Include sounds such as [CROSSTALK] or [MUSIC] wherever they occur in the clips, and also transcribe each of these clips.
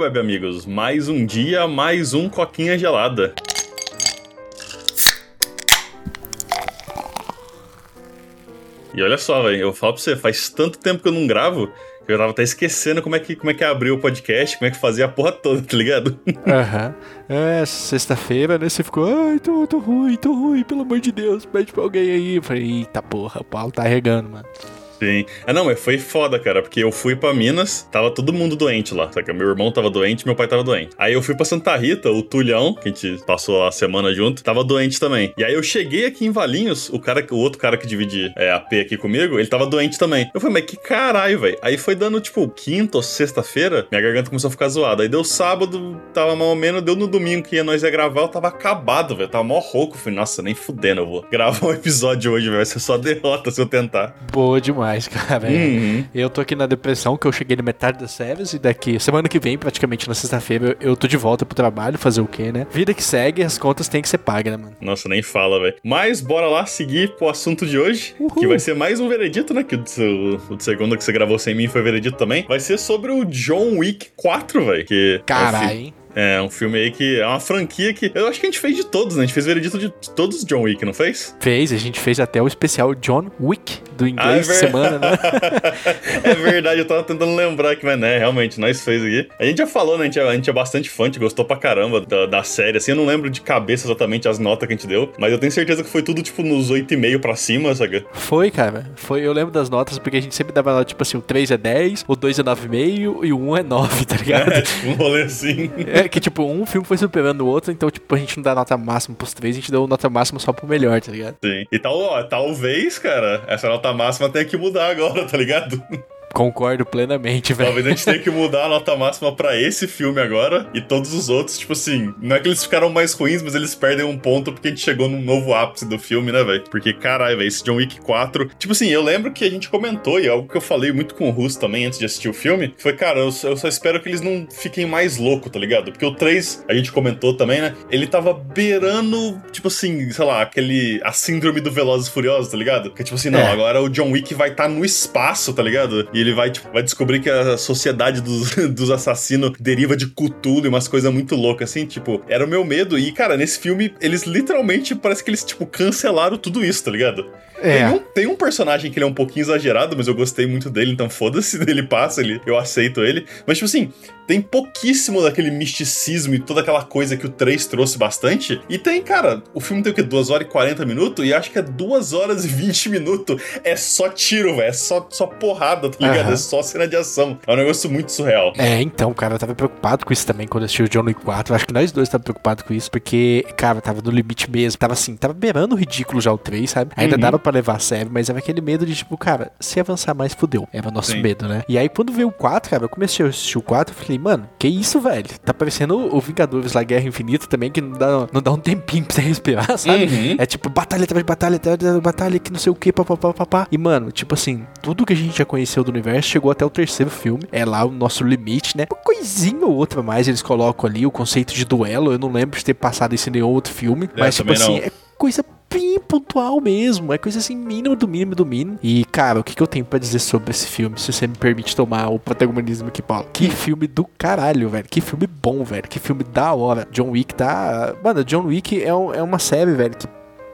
web amigos. Mais um dia, mais um coquinha gelada. E olha só, velho, eu falo pra você, faz tanto tempo que eu não gravo eu tava até esquecendo como é que, como é que abriu o podcast, como é que fazia a porra toda, tá ligado? [LAUGHS] Aham. Uhum. É, sexta-feira, né? Você ficou, ai, tô, tô ruim, tô ruim, pelo amor de Deus, pede pra alguém aí. Eu falei, eita porra, o Paulo tá regando, mano. Sim. Ah, não, mas foi foda, cara, porque eu fui pra Minas, tava todo mundo doente lá. Sabe? Meu irmão tava doente, meu pai tava doente. Aí eu fui pra Santa Rita, o Tulhão, que a gente passou a semana junto, tava doente também. E aí eu cheguei aqui em Valinhos, o cara, o outro cara que divide é, AP aqui comigo, ele tava doente também. Eu falei, mas que caralho, velho. Aí foi dando, tipo, quinta ou sexta-feira, minha garganta começou a ficar zoada. Aí deu sábado, tava mais ou menos, deu no domingo que ia nós ia gravar, eu tava acabado, velho. Tava mó rouco. Falei, nossa, nem fudendo, eu vou [LAUGHS] gravar um episódio hoje, vai ser só derrota se eu tentar. Boa demais, [LAUGHS] cara. Hum. Uhum. Eu tô aqui na depressão, que eu cheguei na metade das férias, e daqui, semana que vem, praticamente na sexta-feira, eu, eu tô de volta pro trabalho, fazer o quê, né? Vida que segue, as contas têm que ser pagas, né, mano? Nossa, nem fala, velho. Mas bora lá seguir pro assunto de hoje, Uhul. que vai ser mais um veredito, né? Que o, o, o segundo que você gravou sem mim foi veredito também. Vai ser sobre o John Wick 4, velho. Que Caralho, hein? É, um filme aí que é uma franquia que eu acho que a gente fez de todos, né? A gente fez veredito de todos os John Wick, não fez? Fez, a gente fez até o especial John Wick do inglês ah, é semana, né? [LAUGHS] é verdade, eu tava tentando lembrar que, mas né, realmente, nós fez aqui. A gente já falou, né? A gente é, a gente é bastante fã, a gente gostou pra caramba da, da, série, assim, eu não lembro de cabeça exatamente as notas que a gente deu, mas eu tenho certeza que foi tudo, tipo, nos 8,5 pra cima, sabe? Foi, cara. Foi, eu lembro das notas, porque a gente sempre dava, tipo assim, o 3 é 10, o 2 é 9,5 e o 1 é 9, tá ligado? É, um rolê assim. É, [LAUGHS] que, tipo, um filme foi superando o outro, então, tipo, a gente não dá nota máxima pros três, a gente deu nota máxima só pro melhor, tá ligado? Sim. E tal, ó, talvez, cara, essa nota máxima tenha que mudar agora, tá ligado? Concordo plenamente, velho. Talvez a gente tenha que mudar a nota máxima para esse filme agora e todos os outros, tipo assim, não é que eles ficaram mais ruins, mas eles perdem um ponto porque a gente chegou num novo ápice do filme, né, velho? Porque, caralho, velho, esse John Wick 4. Tipo assim, eu lembro que a gente comentou, e é algo que eu falei muito com o Russo também antes de assistir o filme, foi, cara, eu, eu só espero que eles não fiquem mais loucos, tá ligado? Porque o 3, a gente comentou também, né? Ele tava beirando, tipo assim, sei lá, aquele. a síndrome do Velozes Furiosos, tá ligado? Que tipo assim, não, é. agora o John Wick vai estar tá no espaço, tá ligado? E ele vai, tipo, vai descobrir que a sociedade dos, [LAUGHS] dos assassinos deriva de Cthulhu e umas coisas muito loucas, assim, tipo, era o meu medo. E, cara, nesse filme, eles literalmente parece que eles, tipo, cancelaram tudo isso, tá ligado? É. Tem, um, tem um personagem que ele é um pouquinho exagerado, mas eu gostei muito dele, então foda-se, [LAUGHS] ele passa, ele, eu aceito ele. Mas, tipo assim, tem pouquíssimo daquele misticismo e toda aquela coisa que o 3 trouxe bastante. E tem, cara, o filme tem o quê? 2 horas e 40 minutos? E acho que é 2 horas e 20 minutos. É só tiro, velho. É só, só porrada, tá ligado? Uhum. É só cena de ação. É um negócio muito surreal. É, então, cara, eu tava preocupado com isso também quando eu assisti o John Wick 4. Acho que nós dois tava preocupados com isso, porque, cara, tava no limite mesmo. Tava assim, tava beirando o ridículo já o 3, sabe? Ainda uhum. dava pra levar a sério, mas era aquele medo de, tipo, cara, se avançar mais, fudeu. Era o nosso Sim. medo, né? E aí, quando veio o 4, cara, eu comecei a assistir o 4, eu falei, mano, que isso, velho? Tá parecendo o Vingadores lá, Guerra Infinita também, que não dá, não dá um tempinho pra você respirar, [LAUGHS] sabe? Uhum. É tipo, batalha atrás de batalha, atrás de batalha, que não sei o que, papapá, papá. E, mano, tipo assim, tudo que a gente já conheceu do universo chegou até o terceiro filme. É lá o nosso limite, né? Uma coisinha ou outra mais eles colocam ali, o conceito de duelo. Eu não lembro de ter passado isso em nenhum outro filme. É, mas, tipo assim, não. é coisa bem pontual mesmo. É coisa assim, mínimo do mínimo do mínimo. E, cara, o que, que eu tenho para dizer sobre esse filme? Se você me permite tomar o protagonismo aqui, Paulo. Que filme do caralho, velho. Que filme bom, velho. Que filme da hora. John Wick tá. Mano, John Wick é, um, é uma série, velho, que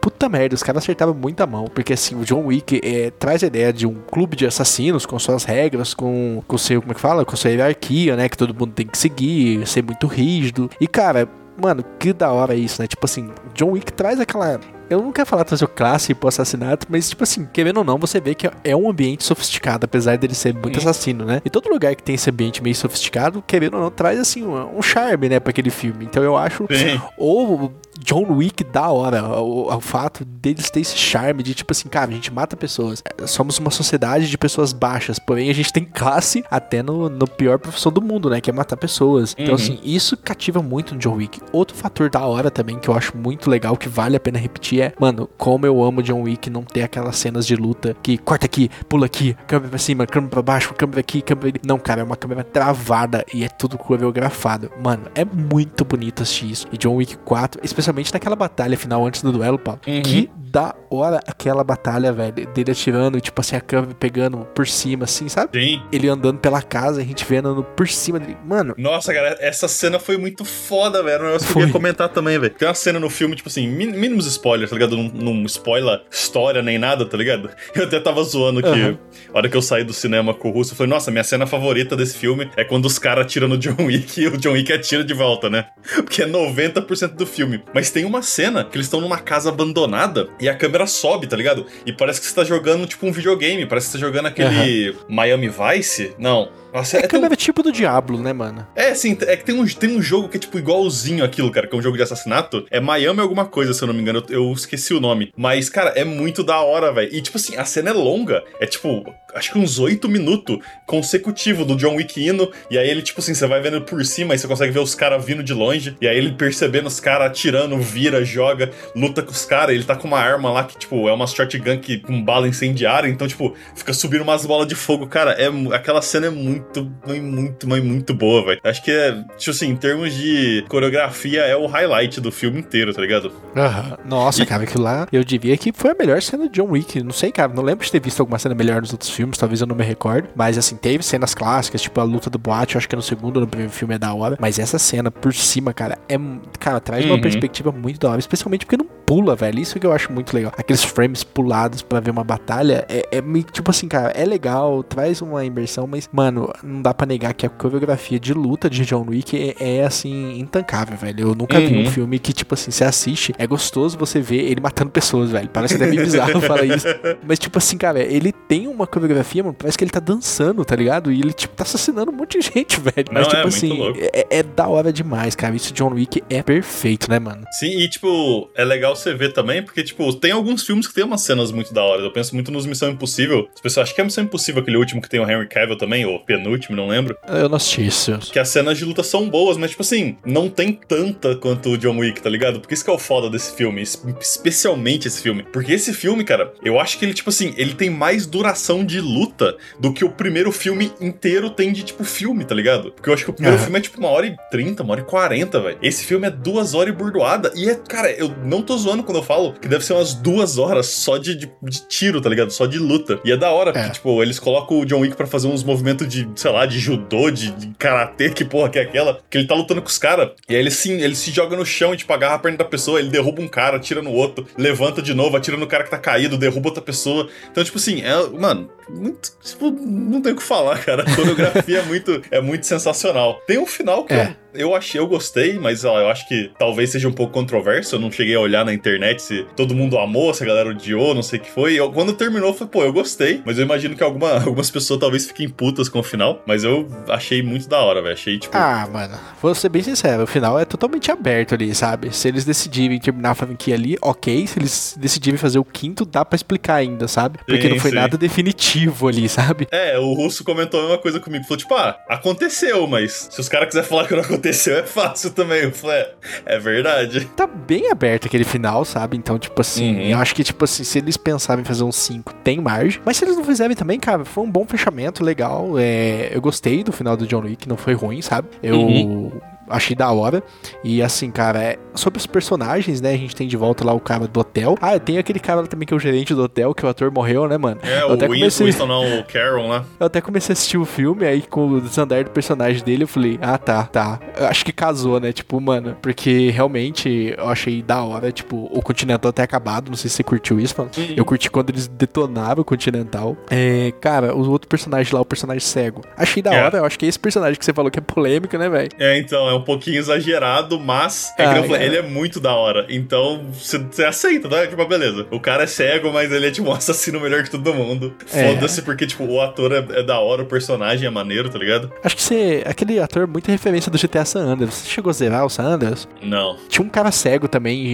puta merda, os caras acertavam muito a mão. Porque assim, o John Wick é, traz a ideia de um clube de assassinos com suas regras, com, com seu, como é que fala? Com sua hierarquia, né? Que todo mundo tem que seguir, ser muito rígido. E, cara, mano, que da hora isso, né? Tipo assim, John Wick traz aquela eu não quero falar trazer o clássico pro assassinato, mas, tipo assim, querendo ou não, você vê que é um ambiente sofisticado, apesar dele ser muito Sim. assassino, né? E todo lugar que tem esse ambiente meio sofisticado, querendo ou não, traz, assim, um, um charme, né, pra aquele filme. Então eu acho. Sim. Ou John Wick da hora. O, o, fato deles ter esse charme de tipo assim, cara, a gente mata pessoas. Somos uma sociedade de pessoas baixas, porém a gente tem classe até no, no pior profissão do mundo, né? Que é matar pessoas. Então, uhum. Então, assim, isso cativa muito no John Wick. Outro fator da hora também que eu acho muito legal, que vale a pena repetir, é, mano, como eu amo John Wick não ter aquelas cenas de luta que corta aqui, pula aqui, câmera pra cima, câmera pra baixo, câmera aqui, câmera ali. Não, cara, é uma câmera travada e é tudo coreografado. Mano, é muito bonito assistir isso. E John Wick 4, especialmente especialmente naquela batalha final antes do duelo, Paulo. Uhum. Que da hora aquela batalha, velho. Dele atirando e, tipo assim, a câmera pegando por cima, assim, sabe? Sim. Ele andando pela casa, a gente vendo por cima dele. Mano, Nossa, cara, essa cena foi muito foda, velho. Um negócio que eu queria comentar também, velho. Tem uma cena no filme, tipo assim, mínimos spoilers, tá ligado? Não, não spoiler história nem nada, tá ligado? [LAUGHS] Eu até tava zoando que, Aham. a hora que eu saí do cinema com o Russo, eu falei, nossa, minha cena favorita desse filme é quando os caras atiram no John Wick [LAUGHS] e o John Wick atira de volta, né? Porque é 90% do filme. Mas tem uma cena que eles estão numa casa abandonada e a câmera sobe, tá ligado? E parece que você tá jogando, tipo, um videogame. Parece que você tá jogando aquele Miami Vice. Não. Nossa, é tão- câmera tipo do Diablo, né, mano? é, sim, é que tem um, tem um jogo que é tipo igualzinho aquilo, cara, que é um jogo de assassinato. É Miami alguma coisa, se eu não me engano, eu, eu esqueci o nome. Mas, cara, é muito da hora, velho. E, tipo assim, a cena é longa. É tipo, acho que uns oito minutos consecutivo do John Wick indo. E aí ele, tipo assim, você vai vendo por cima e você consegue ver os caras vindo de longe. E aí ele percebendo os caras atirando, vira, joga, luta com os caras. Ele tá com uma arma lá que, tipo, é uma shotgun que, com bala incendiária. Então, tipo, fica subindo umas bolas de fogo. Cara, é, aquela cena é muito, mas muito, mas muito boa, velho. Acho que é, tipo assim, em termos de coreografia, é o highlight do filme inteiro, tá ligado? Aham. Nossa, E- cara, aquilo lá, eu diria que foi a melhor cena de John Wick. Não sei, cara, não lembro de ter visto alguma cena melhor nos outros filmes, talvez eu não me recordo. Mas assim, teve cenas clássicas, tipo a luta do boate, eu acho que no segundo ou no primeiro filme é da hora. Mas essa cena por cima, cara, é. Cara, traz uma Uhum. perspectiva muito da hora, especialmente porque não pula, velho. Isso que eu acho muito legal. Aqueles frames pulados pra ver uma batalha é, é meio tipo assim, cara, é legal, traz uma imersão, mas, mano, não dá pra negar que a coreografia de luta de John Wick é, é, assim, intancável, velho. Eu nunca vi um Uhum. filme que, tipo assim, você assiste, é gostoso você ver ele matando pessoas, velho. Parece até meio bizarro [LAUGHS] falar isso. Mas, tipo assim, cara, ele tem uma coreografia, mano, parece que ele tá dançando, tá ligado? E ele, tipo, tá assassinando um monte de gente, [LAUGHS] velho. Mas, Não, tipo é assim, é, é da hora demais, cara. Isso de John Wick é perfeito, né, mano? Sim, e tipo, é legal você ver também, porque, tipo, tem alguns filmes que tem umas cenas muito da hora. Eu penso muito nos Missão Impossível. As pessoas acham que é Missão Impossível, aquele último que tem o Henry Cavill também, ou penúltimo, não lembro. Eu não assisti isso. Que as cenas de luta são boas, mas, tipo assim, não tem tanta quanto o John Wick, tá ligado? Porque isso que é o foda desse filme, es- especialmente esse filme. Porque esse filme, cara, eu acho que ele, tipo assim, ele tem mais duração de luta do que o primeiro filme inteiro tem de, tipo, filme, tá ligado? Porque eu acho que o primeiro filme é, tipo, uma hora e trinta, uma hora e quarenta, velho. Esse filme é duas horas e burdoada. E é, cara, eu não tô zoando quando eu falo que deve ser umas duas horas só de, de, de tiro, tá ligado? Só de luta. E é da hora, porque, É. tipo, eles colocam o John Wick pra fazer uns movimentos de, sei lá, de judô, de, de karatê, que porra que é aquela, que ele tá lutando com os caras. E aí ele se, ele se joga no chão e, tipo, agarra a perna da pessoa, ele derruba um cara, atira no outro, levanta de novo, atira no cara que tá caído, derruba outra pessoa. Então, tipo assim, é, mano, muito, tipo, não tem o que falar, cara. A coreografia é [LAUGHS] muito, é muito sensacional. Tem um final que É. eu, eu achei, eu gostei, mas ó, eu acho que talvez seja um pouco controverso. Eu não cheguei a olhar na internet se todo mundo amou, se a galera odiou, não sei o que foi. Eu, quando terminou, foi, pô, eu gostei, mas eu imagino que alguma, [LAUGHS] algumas pessoas talvez fiquem putas com o final. Mas eu achei muito da hora, velho. Achei, tipo. Ah, mano, vou ser bem sincero, o final é totalmente aberto ali, sabe? Se eles decidirem terminar a franquia ali, ok. Se eles decidirem fazer o quinto, dá pra explicar ainda, sabe? Porque Sim, não foi sim. nada definitivo ali, sabe? É, o Russo comentou a mesma coisa comigo. Falou, tipo, ah, aconteceu, mas se os caras quiserem falar que não aconteceu, é fácil também. Eu falei, é, é verdade. Tá bem aberto aquele final, sabe? Então, tipo assim, Uhum. eu acho que, tipo assim, se eles pensarem em fazer um 5, tem margem. Mas se eles não fizerem também, cara, foi um bom fechamento, legal. É, eu gostei do final do John Wick, não foi ruim, sabe? Eu. Uhum. Achei da hora. E assim, cara, é... sobre os personagens, né? A gente tem de volta lá o cara do hotel. Ah, tem aquele cara lá também que é o gerente do hotel, que o ator morreu, né, mano? É, eu o até comecei... Winston não, o Caron lá. Eu até comecei a assistir o filme, aí com o desandar do personagem dele, eu falei, ah, tá, tá. Eu acho que casou, né? Tipo, mano, porque realmente eu achei da hora, tipo, o Continental ter acabado. Não sei se você curtiu isso, mano. Uhum. Eu curti quando eles detonaram o Continental. É, cara, o outro personagem lá, o personagem cego. Achei da É. hora, eu acho que é esse personagem que você falou que é polêmico, né, velho? É, então, é um pouquinho exagerado, mas é Ah, falei, é. ele é muito da hora. Então, você aceita, né? Tipo, beleza. O cara é cego, mas ele é tipo um [LAUGHS] assassino melhor que todo mundo. É. Foda-se, porque, tipo, o ator é, é da hora, o personagem é maneiro, tá ligado? Acho que você. Aquele ator é muita referência do GTA San Andreas. Você chegou a zerar o San Andreas? Não. Tinha um cara cego também,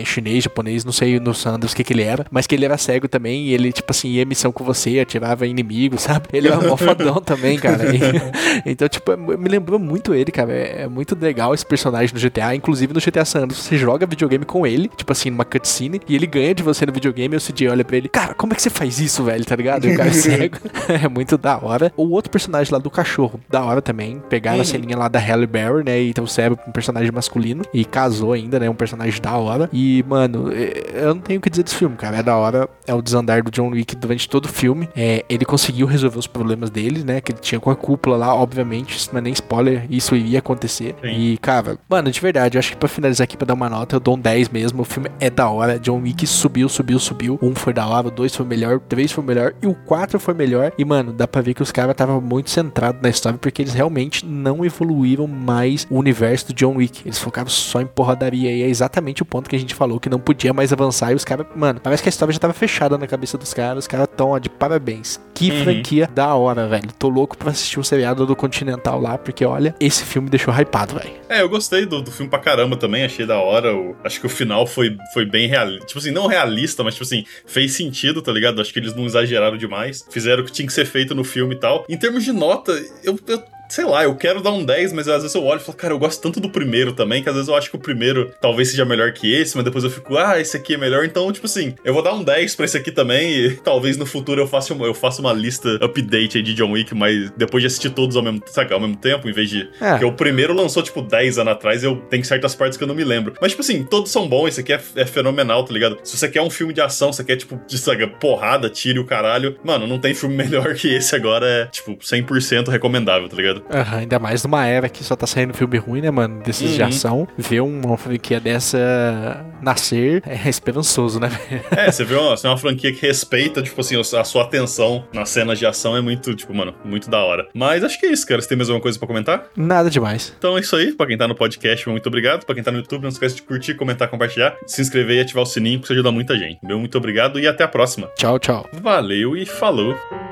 em- chinês, japonês, não sei no San Andreas o que, que ele era, mas que ele era cego também e ele, tipo assim, ia missão com você, atirava inimigo, [LAUGHS] sabe? Ele era mó [LAUGHS] fodão também, cara. E- então, tipo, me lembrou muito ele, cara. É, é muito legal esse personagem no GTA. Inclusive no GTA San Andreas, você joga videogame com ele, tipo assim, numa cutscene, e ele ganha de você no videogame e o CJ olha pra ele, cara, como é que você faz isso, velho, tá ligado? E o cara é cego. [LAUGHS] [LAUGHS] é muito da hora. O outro personagem lá do cachorro, da hora também. Pegaram a ceninha lá da Halle Berry, né? E trouxeram um personagem masculino. E casou ainda, né? Um personagem da hora. E, mano, eu não tenho o que dizer desse filme, cara. É da hora. É o desandar do John Wick durante todo o filme. É, ele conseguiu resolver os problemas dele, né? Que ele tinha com a cúpula lá, obviamente. Isso não é nem spoiler. Isso iria acontecer. Sim. E, cara, mano, de verdade, eu acho que pra finalizar aqui, pra dar uma nota, eu dou um 10 mesmo. O filme é da hora. John Wick subiu, subiu, subiu. Um foi da hora, o dois foi melhor, o três foi melhor e o quatro foi melhor. E, mano, dá pra ver que os caras estavam muito centrados na história porque eles realmente não evoluíram mais o universo do John Wick. Eles focaram só em porradaria. E é exatamente o ponto que a gente falou, que não podia mais avançar. E os caras, mano, parece que a história já tava fechada na cabeça dos caras. Os caras tão, ó, de parabéns. Que Uhum. franquia da hora, velho. Tô louco pra assistir o seriado do Continental lá, porque olha, esse filme me deixou hypado, velho. É, eu gostei do, do filme pra caramba também, achei da hora. o- acho que o final foi, foi bem realista. Tipo assim, não realista, mas tipo assim, fez sentido, tá ligado? Acho que eles não exageraram demais. Fizeram o que tinha que ser feito no filme e tal. Em termos de nota, eu. eu Sei lá, eu quero dar um 10, mas às vezes eu olho e falo, cara, eu gosto tanto do primeiro também, que às vezes eu acho que o primeiro talvez seja melhor que esse, mas depois eu fico, ah, esse aqui é melhor. Então, tipo assim, eu vou dar um 10 pra esse aqui também, e talvez no futuro eu faça uma, eu faça uma lista update aí de John Wick, mas depois de assistir todos ao mesmo, sabe, ao mesmo tempo, em vez de. É. Porque o primeiro lançou, tipo, 10 anos atrás, eu tenho certas partes que eu não me lembro. Mas, tipo assim, todos são bons, esse aqui é, é fenomenal, tá ligado? Se você quer um filme de ação, você quer, tipo, de sabe, porrada, tiro e o caralho, mano, não tem filme [LAUGHS] melhor que esse agora, é, tipo, 100% recomendável, tá ligado? Aham, ainda mais numa era que só tá saindo filme ruim, né, mano? Desses de Uhum. ação. Ver uma franquia dessa nascer é esperançoso, né? velho? É, você vê uma, você vê uma franquia que respeita, tipo assim, a sua atenção nas cenas de ação é muito, tipo, mano, muito da hora. Mas acho que é isso, cara. Você tem mais alguma coisa pra comentar? Nada demais. Então é isso aí. Pra quem tá no podcast, muito obrigado. Pra quem tá no YouTube, não esquece de curtir, comentar, compartilhar, se inscrever e ativar o sininho, que isso ajuda muita gente. Meu muito obrigado e até a próxima. Tchau, tchau. Valeu e falou!